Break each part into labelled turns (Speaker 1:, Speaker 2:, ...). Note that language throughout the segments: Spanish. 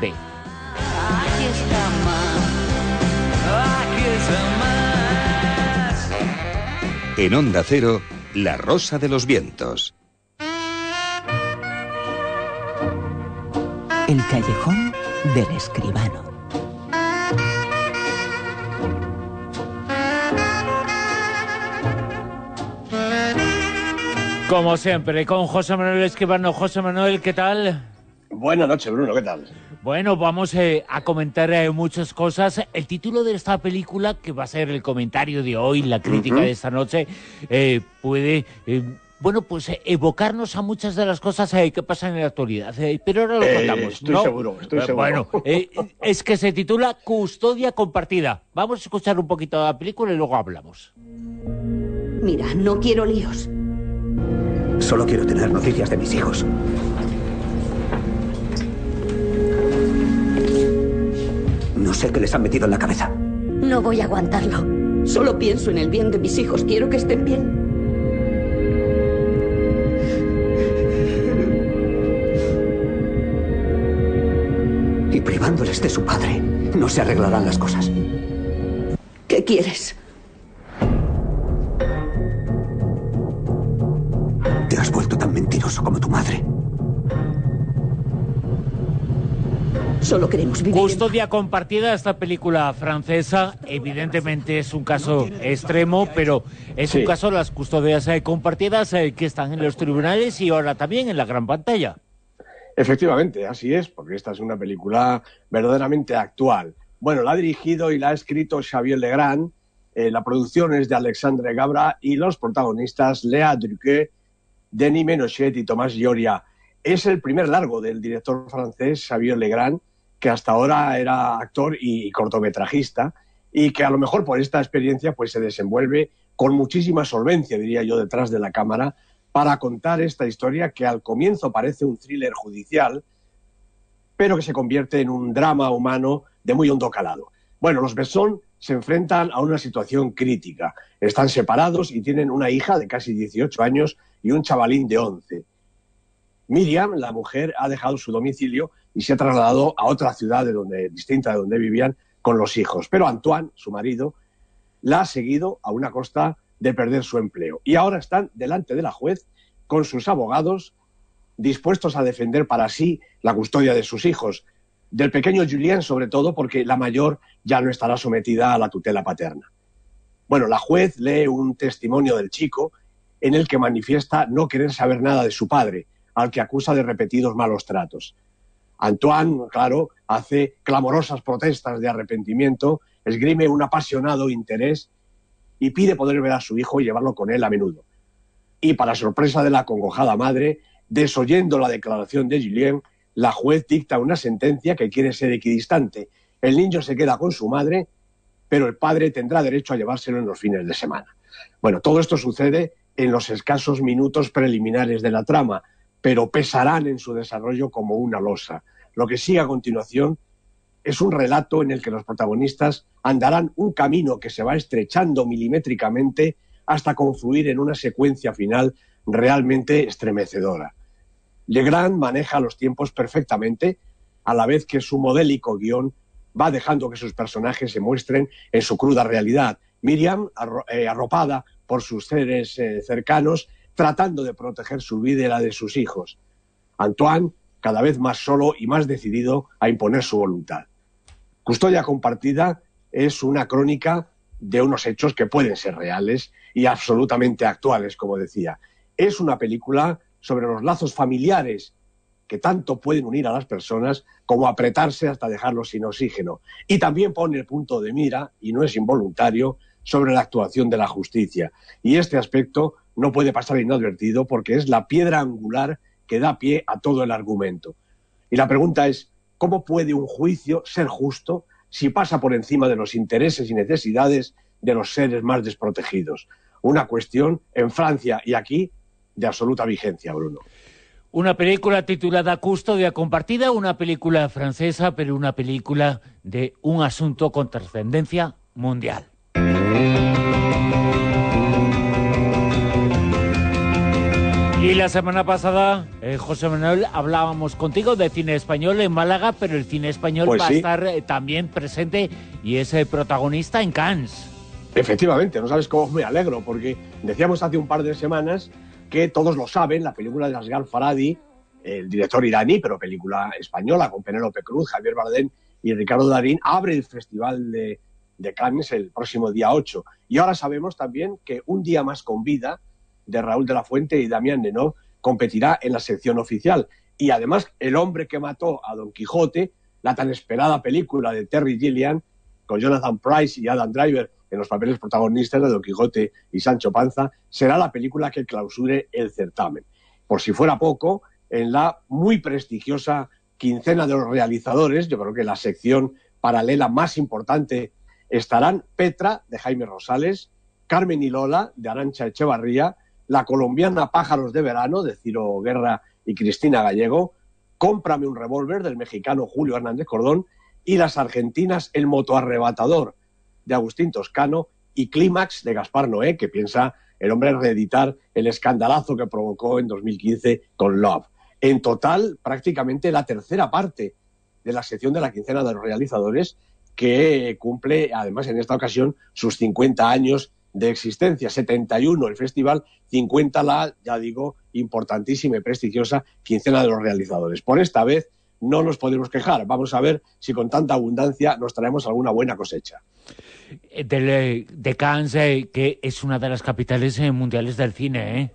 Speaker 1: B.
Speaker 2: Aquí está más, aquí está más.
Speaker 3: En Onda Cero, La Rosa de los Vientos.
Speaker 4: El callejón del escribano.
Speaker 1: Como siempre, con José Manuel Escribano. José Manuel, ¿qué tal?
Speaker 5: Buenas noches, Bruno, ¿qué tal?
Speaker 1: Bueno, vamos eh, a comentar eh, muchas cosas. El título de esta película, que va a ser el comentario de hoy, la crítica de esta noche, eh, puede, eh, bueno, pues eh, evocarnos a muchas de las cosas eh, que pasan en la actualidad. Eh, pero ahora lo
Speaker 5: Eh,
Speaker 1: contamos.
Speaker 5: estoy
Speaker 1: ¿no?
Speaker 5: seguro, estoy
Speaker 1: Eh,
Speaker 5: seguro.
Speaker 1: Bueno, eh, es que se titula Custodia Compartida. Vamos a escuchar un poquito de la película y luego hablamos.
Speaker 6: Mira, no quiero líos.
Speaker 7: Solo quiero tener noticias de mis hijos. No sé qué les han metido en la cabeza.
Speaker 6: No voy a aguantarlo. Solo pienso en el bien de mis hijos. Quiero que estén bien.
Speaker 7: Y privándoles de su padre, no se arreglarán las cosas.
Speaker 6: ¿Qué quieres?
Speaker 7: Te has vuelto tan mentiroso como tu madre.
Speaker 6: Solo queremos vivir. en
Speaker 1: Custodia compartida, esta película francesa, evidentemente es un caso extremo, pero es un caso de las custodias eh, compartidas eh, que están en los tribunales y ahora también en la gran pantalla.
Speaker 5: Efectivamente, así es, porque esta es una película verdaderamente actual. Bueno, la ha dirigido y la ha escrito Xavier Legrand, eh, la producción es de Alexandre Gabra y los protagonistas Léa Druquet, Denis Menochet y Tomás Lloria. Es el primer largo del director francés Xavier Legrand, que hasta ahora era actor y cortometrajista y que a lo mejor por esta experiencia pues se desenvuelve con muchísima solvencia, diría yo, detrás de la cámara para contar esta historia que al comienzo parece un thriller judicial, pero que se convierte en un drama humano de muy hondo calado. Bueno, los Besson se enfrentan a una situación crítica. Están separados y tienen una hija de casi 18 años y un chavalín de 11. Miriam, la mujer, ha dejado su domicilio y se ha trasladado a otra ciudad de donde, distinta de donde vivían con los hijos. Pero Antoine, su marido, la ha seguido a una costa de perder su empleo. Y ahora están delante de la juez con sus abogados dispuestos a defender para sí la custodia de sus hijos, del pequeño Julien sobre todo porque la mayor ya no estará sometida a la tutela paterna. Bueno, la juez lee un testimonio del chico en el que manifiesta no querer saber nada de su padre, al que acusa de repetidos malos tratos. Antoine, claro, hace clamorosas protestas de arrepentimiento, esgrime un apasionado interés y pide poder ver a su hijo y llevarlo con él a menudo. Y para sorpresa de la acongojada madre, desoyendo la declaración de Julien, la juez dicta una sentencia que quiere ser equidistante. El niño se queda con su madre, pero el padre tendrá derecho a llevárselo en los fines de semana. Bueno, todo esto sucede en los escasos minutos preliminares de la trama, pero pesarán en su desarrollo como una losa. Lo que sigue a continuación es un relato en el que los protagonistas andarán un camino que se va estrechando milimétricamente hasta confluir en una secuencia final realmente estremecedora. Legrand maneja los tiempos perfectamente, a la vez que su modélico guion va dejando que sus personajes se muestren en su cruda realidad. Miriam, eh, arropada por sus seres eh, cercanos, tratando de proteger su vida y la de sus hijos. Antoine, cada vez más solo y más decidido a imponer su voluntad. Custodia compartida es una crónica de unos hechos que pueden ser reales y absolutamente actuales, como decía. Es una película sobre los lazos familiares que tanto pueden unir a las personas como apretarse hasta dejarlos sin oxígeno. Y también pone el punto de mira, y no es involuntario, sobre la actuación de la justicia. Y este aspecto no puede pasar inadvertido porque es la piedra angular que da pie a todo el argumento. Y la pregunta es, ¿cómo puede un juicio ser justo si pasa por encima de los intereses y necesidades de los seres más desprotegidos? Una cuestión en Francia y aquí de absoluta vigencia, Bruno.
Speaker 1: Una película titulada Custodia Compartida, una película francesa, pero una película de un asunto con trascendencia mundial. La semana pasada, eh, José Manuel, hablábamos contigo de cine español en Málaga, pero el cine español
Speaker 5: Pues
Speaker 1: va
Speaker 5: sí.
Speaker 1: a estar eh, también presente y es eh, protagonista en Cannes.
Speaker 5: Efectivamente, no sabes cómo me alegro, porque decíamos hace un par de semanas que todos lo saben, la película de Asghar Farhadi, el director iraní, pero película española, con Penélope Cruz, Javier Bardem y Ricardo Darín, abre el Festival de, de Cannes el próximo día 8. Y ahora sabemos también que Un día más con vida, de Raúl de la Fuente y Damián Nenó, competirá en la sección oficial. Y además, El hombre que mató a Don Quijote, la tan esperada película de Terry Gilliam, con Jonathan Price y Adam Driver en los papeles protagonistas de Don Quijote y Sancho Panza, será la película que clausure el certamen. Por si fuera poco, en la muy prestigiosa quincena de los realizadores, yo creo que la sección paralela más importante estarán Petra, de Jaime Rosales, Carmen y Lola, de Arancha Echevarría, la colombiana Pájaros de Verano, de Ciro Guerra y Cristina Gallego, Cómprame un revólver, del mexicano Julio Hernández Cordón, y las argentinas El motoarrebatador, de Agustín Toscano, y Clímax, de Gaspar Noé, que piensa el hombre reeditar el escandalazo que provocó en 2015 con Love. En total, prácticamente la tercera parte de la sección de la quincena de los realizadores, que cumple, además, en esta ocasión, sus 50 años de existencia. 71 el festival, 50 la, ya digo, importantísima y prestigiosa quincena de los realizadores. Por esta vez no nos podemos quejar. Vamos a ver si con tanta abundancia nos traemos alguna buena cosecha.
Speaker 1: Eh, del, eh, de Cannes, eh, que es una de las capitales eh, mundiales del cine, ¿eh?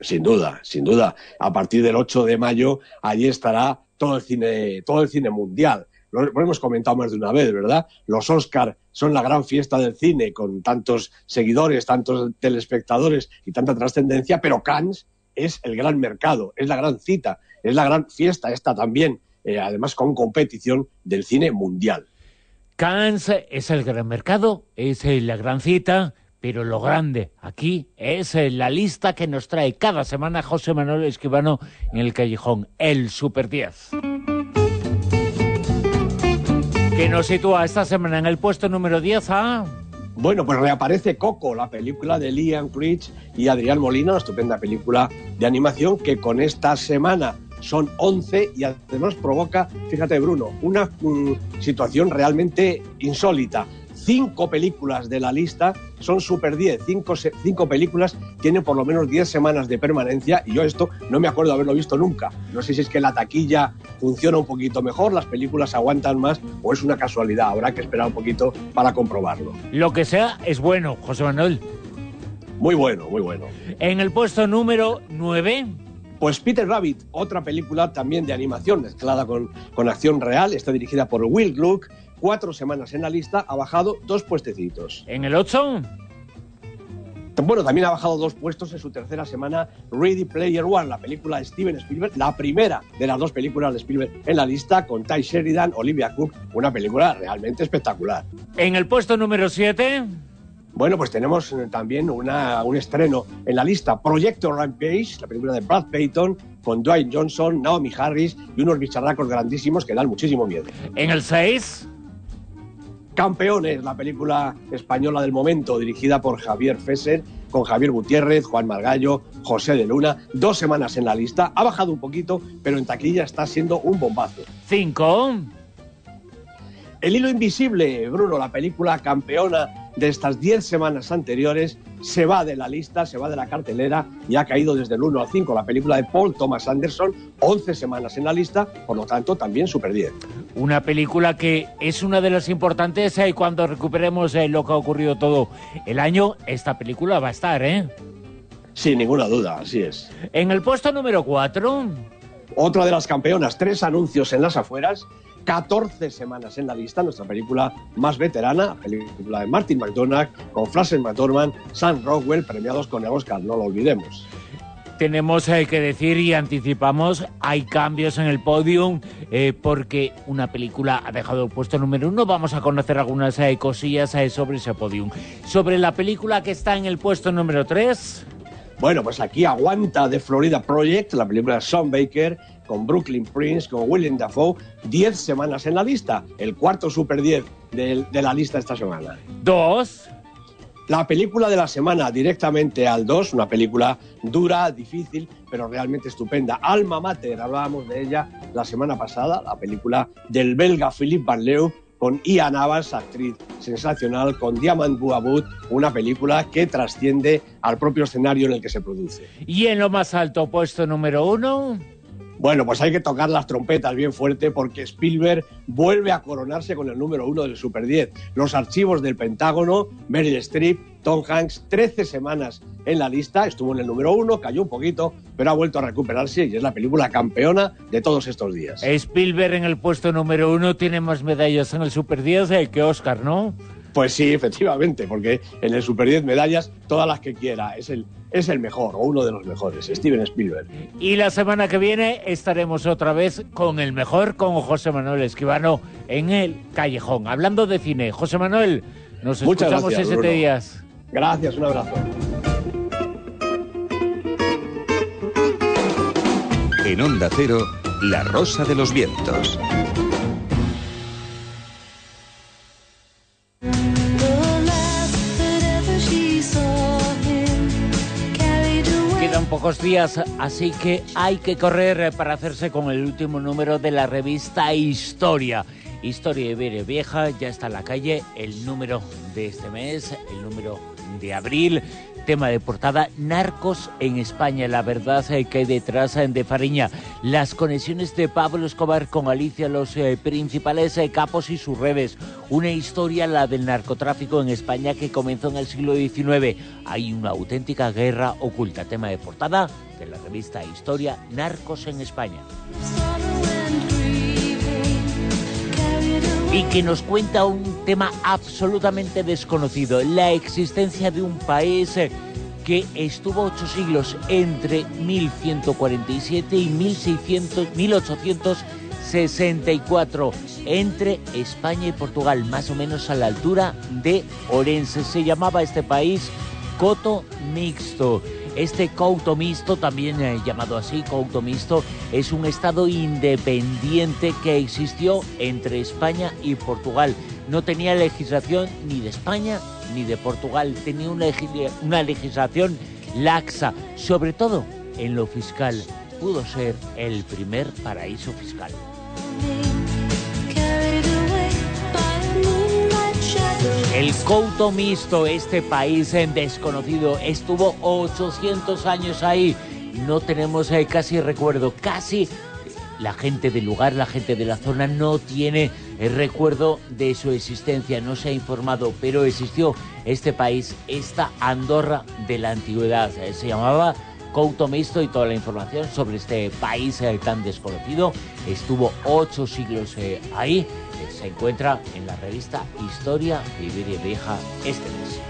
Speaker 5: Sin duda, sin duda. A partir del 8 de mayo, allí estará todo el cine, todo el cine mundial. Lo, hemos comentado más de una vez, ¿verdad? Los Oscar son la gran fiesta del cine, con tantos seguidores, tantos telespectadores y tanta trascendencia, pero Cannes es el gran mercado, es la gran cita, es la gran fiesta esta también, eh, además con competición del cine mundial.
Speaker 1: Cannes es el gran mercado, es la gran cita, pero lo grande aquí es la lista que nos trae cada semana José Manuel Esquivano en el Callejón, el Super 10. Que nos sitúa esta semana en el puesto número 10 a...
Speaker 5: Bueno, pues reaparece Coco, la película de Liam Creech y Adrián Molina, una estupenda película de animación que con esta semana son 11 y además provoca, fíjate Bruno, una mm, situación realmente insólita. Cinco películas de la lista son Super 10. Cinco, cinco películas tienen por lo menos 10 semanas de permanencia y yo esto no me acuerdo de haberlo visto nunca. No sé si es que la taquilla funciona un poquito mejor, las películas aguantan más o es una casualidad. Habrá que esperar un poquito para comprobarlo.
Speaker 1: Lo que sea es bueno, José Manuel.
Speaker 5: Muy bueno, muy bueno.
Speaker 1: En el puesto número 9...
Speaker 5: Pues Peter Rabbit, otra película también de animación mezclada con, con acción real, está dirigida por Will Gluck, cuatro semanas en la lista, ha bajado dos puestecitos.
Speaker 1: En el 8...
Speaker 5: Bueno, también ha bajado dos puestos en su tercera semana Ready Player One, la película de Steven Spielberg, la primera de las dos películas de Spielberg en la lista, con Ty Sheridan, Olivia Cook, una película realmente espectacular.
Speaker 1: En el puesto número 7...
Speaker 5: Bueno, pues tenemos eh, también una- un estreno en la lista, Proyecto Rampage, la película de Brad Payton, con Dwayne Johnson, Naomi Harris y unos bicharracos grandísimos que dan muchísimo miedo.
Speaker 1: En el 6...
Speaker 5: Campeones, la película española del momento, dirigida por Javier Fesser, con Javier Gutiérrez, Juan Margallo, José de Luna, dos semanas en la lista, ha bajado un poquito, pero en taquilla está siendo un bombazo.
Speaker 1: 5...
Speaker 5: El hilo invisible, Bruno, la película campeona de estas 10 semanas anteriores, se va de la lista, se va de la cartelera y ha caído desde el 1 al 5. La película de Paul Thomas Anderson, 11 semanas en la lista, por lo tanto también super 10.
Speaker 1: Una película que es una de las importantes eh, cuando recuperemos eh, lo que ha ocurrido todo el año. Esta película va a estar, ¿eh?
Speaker 5: Sin ninguna duda, así es.
Speaker 1: En el puesto número 4...
Speaker 5: Otra de las campeonas, tres anuncios en las afueras, 14 semanas en la lista, nuestra película más veterana, película de Martin McDonagh, con Frances McDormand, Sam Rockwell, premiados con el Oscar, no lo olvidemos.
Speaker 1: Tenemos eh, que decir y anticipamos, hay cambios en el podium eh, porque una película ha dejado el puesto número uno. Vamos a conocer algunas eh, cosillas sobre ese podium. Sobre la película que está en el puesto número 3...
Speaker 5: Bueno, pues aquí aguanta The Florida Project, la película de Sean Baker, con Brooklyn Prince, con William Dafoe, 10 semanas en la lista, el cuarto Super 10 de, de la lista esta semana.
Speaker 1: Dos...
Speaker 5: La película de la semana directamente al 2, una película dura, difícil, pero realmente estupenda. Alma Mater, hablábamos de ella la semana pasada, la película del belga Philippe Van Leeuw con Ian Navas, actriz sensacional, con Diamant Buabut, una película que trasciende al propio escenario en el que se produce.
Speaker 1: Y en lo más alto, puesto número uno.
Speaker 5: Bueno, pues hay que tocar las trompetas bien fuerte porque Spielberg vuelve a coronarse con el número uno del Super 10. Los archivos del Pentágono, Meryl Streep, Tom Hanks, 13 semanas en la lista, estuvo en el número uno, cayó un poquito, pero ha vuelto a recuperarse y es la película campeona de todos estos días.
Speaker 1: Spielberg en el puesto número uno tiene más medallas en el Super 10 eh, que Oscar, ¿no?
Speaker 5: Pues sí, efectivamente, porque en el Super 10 medallas, todas las que quiera, es el, es el mejor o uno de los mejores, Steven Spielberg.
Speaker 1: Y la semana que viene estaremos otra vez con el mejor, con José Manuel Esquivano en el Callejón. Hablando de cine, José Manuel, nos
Speaker 5: Muchas
Speaker 1: escuchamos
Speaker 5: gracias,
Speaker 1: en siete
Speaker 5: Bruno.
Speaker 1: días.
Speaker 5: Gracias, un abrazo.
Speaker 3: En Onda Cero, La Rosa de los Vientos.
Speaker 1: Pocos días, así que hay que correr para hacerse con el último número de la revista Historia. Historia Iberia Vieja ya está en la calle, el número de este mes, el número de abril. Tema de portada, Narcos en España, la verdad eh, que hay detrás eh, de Fariña, las conexiones de Pablo Escobar con Alicia, los eh, principales eh, capos y sus redes, una historia, la del narcotráfico en España que comenzó en el siglo XIX. Hay una auténtica guerra oculta, tema de portada de la revista Historia, Narcos en España. y que nos cuenta un tema absolutamente desconocido, la existencia de un país eh, que estuvo ocho siglos entre 1147 y 1600, 1864 entre España y Portugal, más o menos a la altura de Orense. Se llamaba este país Coto Mixto. Este Couto Mixto, también eh, llamado así, Couto Mixto, es un estado independiente que existió entre España y Portugal. No tenía legislación ni de España ni de Portugal, tenía una, legis- una legislación laxa, sobre todo en lo fiscal. Pudo ser el primer paraíso fiscal. El Couto Mixto, este país desconocido, estuvo 800 años ahí. No tenemos eh, casi recuerdo, casi la gente del lugar, la gente de la zona no tiene el recuerdo de su existencia, no se ha informado, pero existió este país, esta Andorra de la antigüedad. Eh, Se llamaba Couto Mixto y toda la información sobre este país eh, tan desconocido estuvo ocho siglos eh, ahí. Se encuentra en la revista Historia de Iberia Vieja este mes.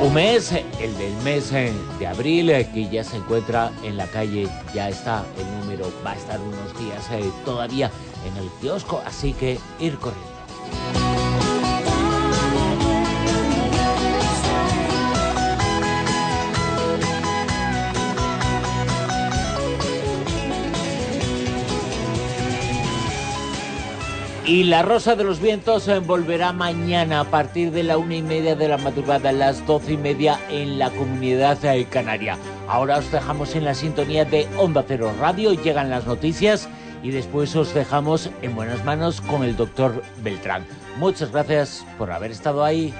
Speaker 1: Un mes, el del mes de abril, que ya se encuentra en la calle, ya está el número, va a estar unos días eh, todavía en el kiosco, así que ir corriendo. Y la Rosa de los Vientos eh, volverá mañana a partir de la una y media de la madrugada, a las doce y media en la comunidad eh, canaria. Ahora os dejamos en la sintonía de Onda Cero Radio, llegan las noticias y después os dejamos en buenas manos con el doctor Beltrán. Muchas gracias por haber estado ahí.